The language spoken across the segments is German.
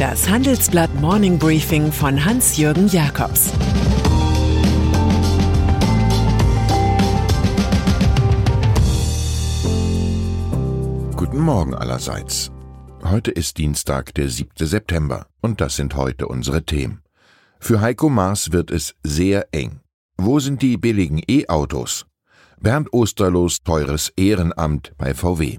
Das Handelsblatt Morning Briefing von Hans-Jürgen Jakobs Guten Morgen allerseits. Heute ist Dienstag, der 7. September, und das sind heute unsere Themen. Für Heiko Maas wird es sehr eng. Wo sind die billigen E-Autos? Bernd Osterlos teures Ehrenamt bei VW.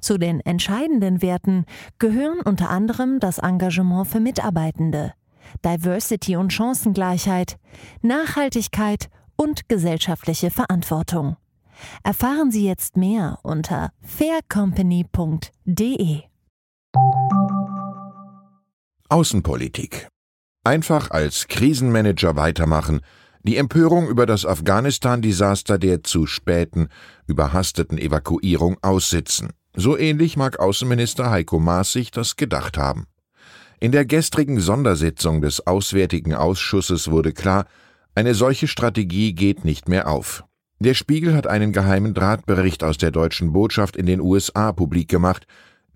Zu den entscheidenden Werten gehören unter anderem das Engagement für Mitarbeitende, Diversity und Chancengleichheit, Nachhaltigkeit und gesellschaftliche Verantwortung. Erfahren Sie jetzt mehr unter faircompany.de. Außenpolitik. Einfach als Krisenmanager weitermachen, die Empörung über das Afghanistan-Desaster der zu späten, überhasteten Evakuierung aussitzen. So ähnlich mag Außenminister Heiko Maas sich das gedacht haben. In der gestrigen Sondersitzung des Auswärtigen Ausschusses wurde klar, eine solche Strategie geht nicht mehr auf. Der Spiegel hat einen geheimen Drahtbericht aus der deutschen Botschaft in den USA publik gemacht,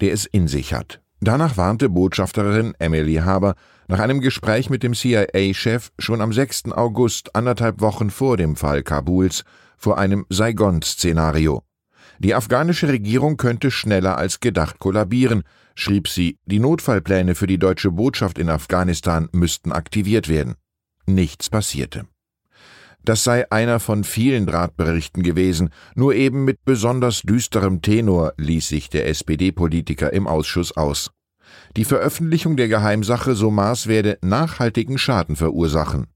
der es in sich hat. Danach warnte Botschafterin Emily Haber nach einem Gespräch mit dem CIA-Chef schon am 6. August, anderthalb Wochen vor dem Fall Kabuls, vor einem Saigon-Szenario. Die afghanische Regierung könnte schneller als gedacht kollabieren, schrieb sie, die Notfallpläne für die deutsche Botschaft in Afghanistan müssten aktiviert werden. Nichts passierte. Das sei einer von vielen Drahtberichten gewesen, nur eben mit besonders düsterem Tenor ließ sich der SPD-Politiker im Ausschuss aus. Die Veröffentlichung der Geheimsache so Maß werde nachhaltigen Schaden verursachen.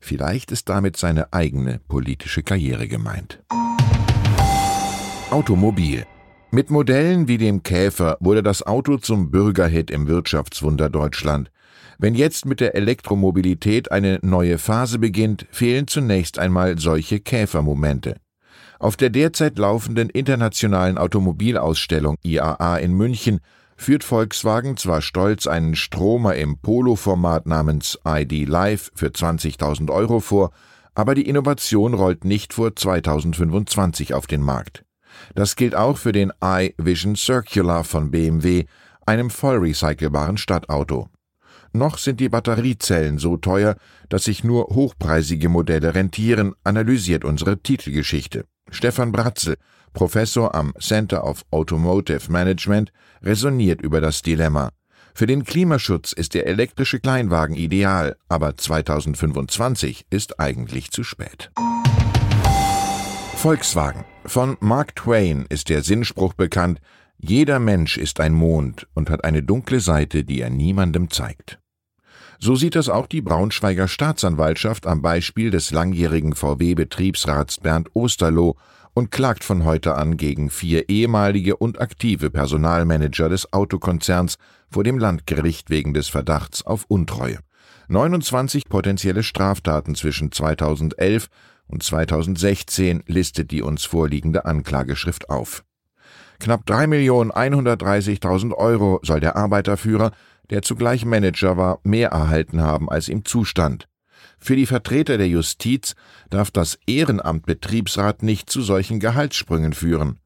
Vielleicht ist damit seine eigene politische Karriere gemeint. Automobil. Mit Modellen wie dem Käfer wurde das Auto zum Bürgerhit im Wirtschaftswunder Deutschland. Wenn jetzt mit der Elektromobilität eine neue Phase beginnt, fehlen zunächst einmal solche Käfermomente. Auf der derzeit laufenden internationalen Automobilausstellung IAA in München führt Volkswagen zwar stolz einen Stromer im Polo-Format namens ID Live für 20.000 Euro vor, aber die Innovation rollt nicht vor 2025 auf den Markt. Das gilt auch für den iVision Circular von BMW, einem voll recycelbaren Stadtauto. Noch sind die Batteriezellen so teuer, dass sich nur hochpreisige Modelle rentieren, analysiert unsere Titelgeschichte. Stefan Bratzel, Professor am Center of Automotive Management, resoniert über das Dilemma. Für den Klimaschutz ist der elektrische Kleinwagen ideal, aber 2025 ist eigentlich zu spät. Volkswagen. Von Mark Twain ist der Sinnspruch bekannt, jeder Mensch ist ein Mond und hat eine dunkle Seite, die er niemandem zeigt. So sieht das auch die Braunschweiger Staatsanwaltschaft am Beispiel des langjährigen VW-Betriebsrats Bernd Osterloh und klagt von heute an gegen vier ehemalige und aktive Personalmanager des Autokonzerns vor dem Landgericht wegen des Verdachts auf Untreue. 29 potenzielle Straftaten zwischen 2011 und 2016 listet die uns vorliegende Anklageschrift auf. Knapp 3.130.000 Euro soll der Arbeiterführer, der zugleich Manager war, mehr erhalten haben, als ihm zustand. Für die Vertreter der Justiz darf das Ehrenamt Betriebsrat nicht zu solchen Gehaltssprüngen führen.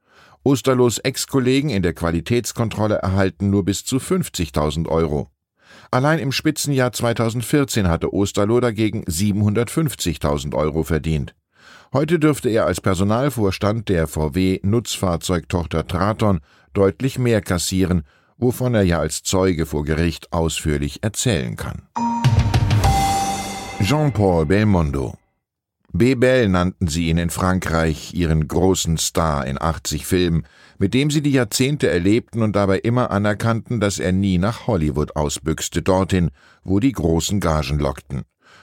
Osterlos Ex-Kollegen in der Qualitätskontrolle erhalten nur bis zu 50.000 Euro. Allein im Spitzenjahr 2014 hatte Osterloh dagegen 750.000 Euro verdient. Heute dürfte er als Personalvorstand der VW Nutzfahrzeugtochter Traton deutlich mehr kassieren, wovon er ja als Zeuge vor Gericht ausführlich erzählen kann. Jean-Paul Belmondo Bebel nannten sie ihn in Frankreich, ihren großen Star in 80 Filmen, mit dem sie die Jahrzehnte erlebten und dabei immer anerkannten, dass er nie nach Hollywood ausbüchste, dorthin, wo die großen Gagen lockten.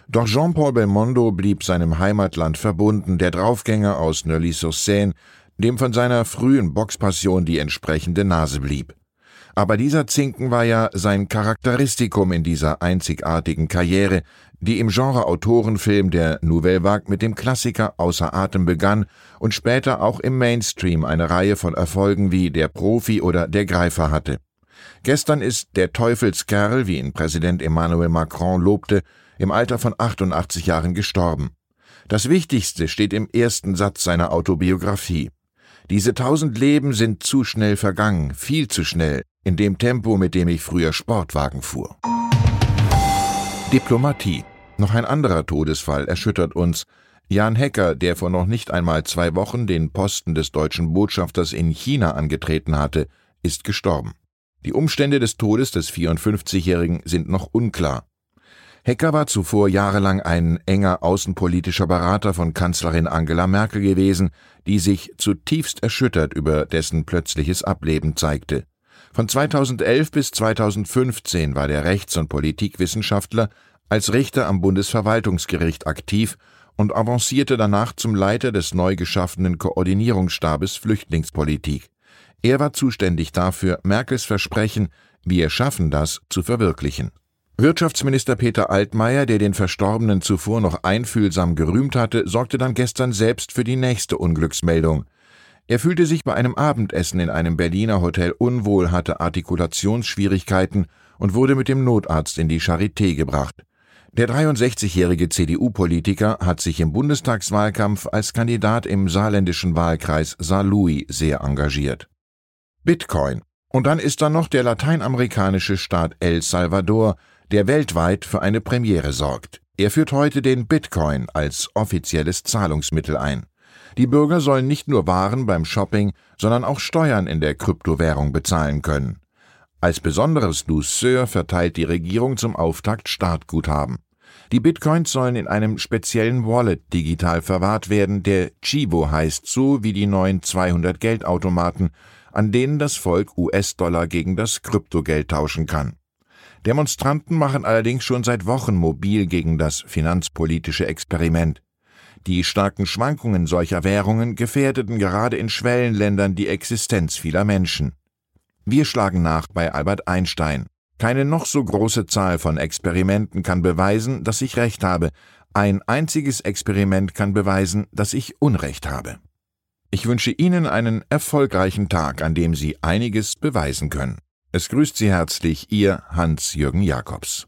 Doch Jean-Paul Belmondo blieb seinem Heimatland verbunden, der Draufgänger aus Neuilly-sur-Seine, dem von seiner frühen Boxpassion die entsprechende Nase blieb. Aber dieser Zinken war ja sein Charakteristikum in dieser einzigartigen Karriere, die im Genre Autorenfilm der Nouvelle Vague mit dem Klassiker Außer Atem begann und später auch im Mainstream eine Reihe von Erfolgen wie Der Profi oder Der Greifer hatte. Gestern ist der Teufelskerl, wie ihn Präsident Emmanuel Macron lobte, im Alter von 88 Jahren gestorben. Das Wichtigste steht im ersten Satz seiner Autobiografie. Diese tausend Leben sind zu schnell vergangen, viel zu schnell, in dem Tempo, mit dem ich früher Sportwagen fuhr. Diplomatie. Noch ein anderer Todesfall erschüttert uns. Jan Hecker, der vor noch nicht einmal zwei Wochen den Posten des deutschen Botschafters in China angetreten hatte, ist gestorben. Die Umstände des Todes des 54-Jährigen sind noch unklar. Hecker war zuvor jahrelang ein enger außenpolitischer Berater von Kanzlerin Angela Merkel gewesen, die sich zutiefst erschüttert über dessen plötzliches Ableben zeigte. Von 2011 bis 2015 war der Rechts- und Politikwissenschaftler als Richter am Bundesverwaltungsgericht aktiv und avancierte danach zum Leiter des neu geschaffenen Koordinierungsstabes Flüchtlingspolitik. Er war zuständig dafür, Merkels Versprechen, wir schaffen das, zu verwirklichen. Wirtschaftsminister Peter Altmaier, der den Verstorbenen zuvor noch einfühlsam gerühmt hatte, sorgte dann gestern selbst für die nächste Unglücksmeldung. Er fühlte sich bei einem Abendessen in einem Berliner Hotel unwohl, hatte Artikulationsschwierigkeiten und wurde mit dem Notarzt in die Charité gebracht. Der 63-jährige CDU-Politiker hat sich im Bundestagswahlkampf als Kandidat im saarländischen Wahlkreis Saarlouis sehr engagiert. Bitcoin. Und dann ist da noch der lateinamerikanische Staat El Salvador, der weltweit für eine Premiere sorgt. Er führt heute den Bitcoin als offizielles Zahlungsmittel ein. Die Bürger sollen nicht nur Waren beim Shopping, sondern auch Steuern in der Kryptowährung bezahlen können. Als besonderes Douceur verteilt die Regierung zum Auftakt Startguthaben. Die Bitcoins sollen in einem speziellen Wallet digital verwahrt werden, der Chivo heißt, so wie die neuen 200 Geldautomaten, an denen das Volk US-Dollar gegen das Kryptogeld tauschen kann. Demonstranten machen allerdings schon seit Wochen mobil gegen das finanzpolitische Experiment. Die starken Schwankungen solcher Währungen gefährdeten gerade in Schwellenländern die Existenz vieler Menschen. Wir schlagen nach bei Albert Einstein. Keine noch so große Zahl von Experimenten kann beweisen, dass ich recht habe. Ein einziges Experiment kann beweisen, dass ich Unrecht habe. Ich wünsche Ihnen einen erfolgreichen Tag, an dem Sie einiges beweisen können. Es grüßt Sie herzlich Ihr Hans-Jürgen Jakobs.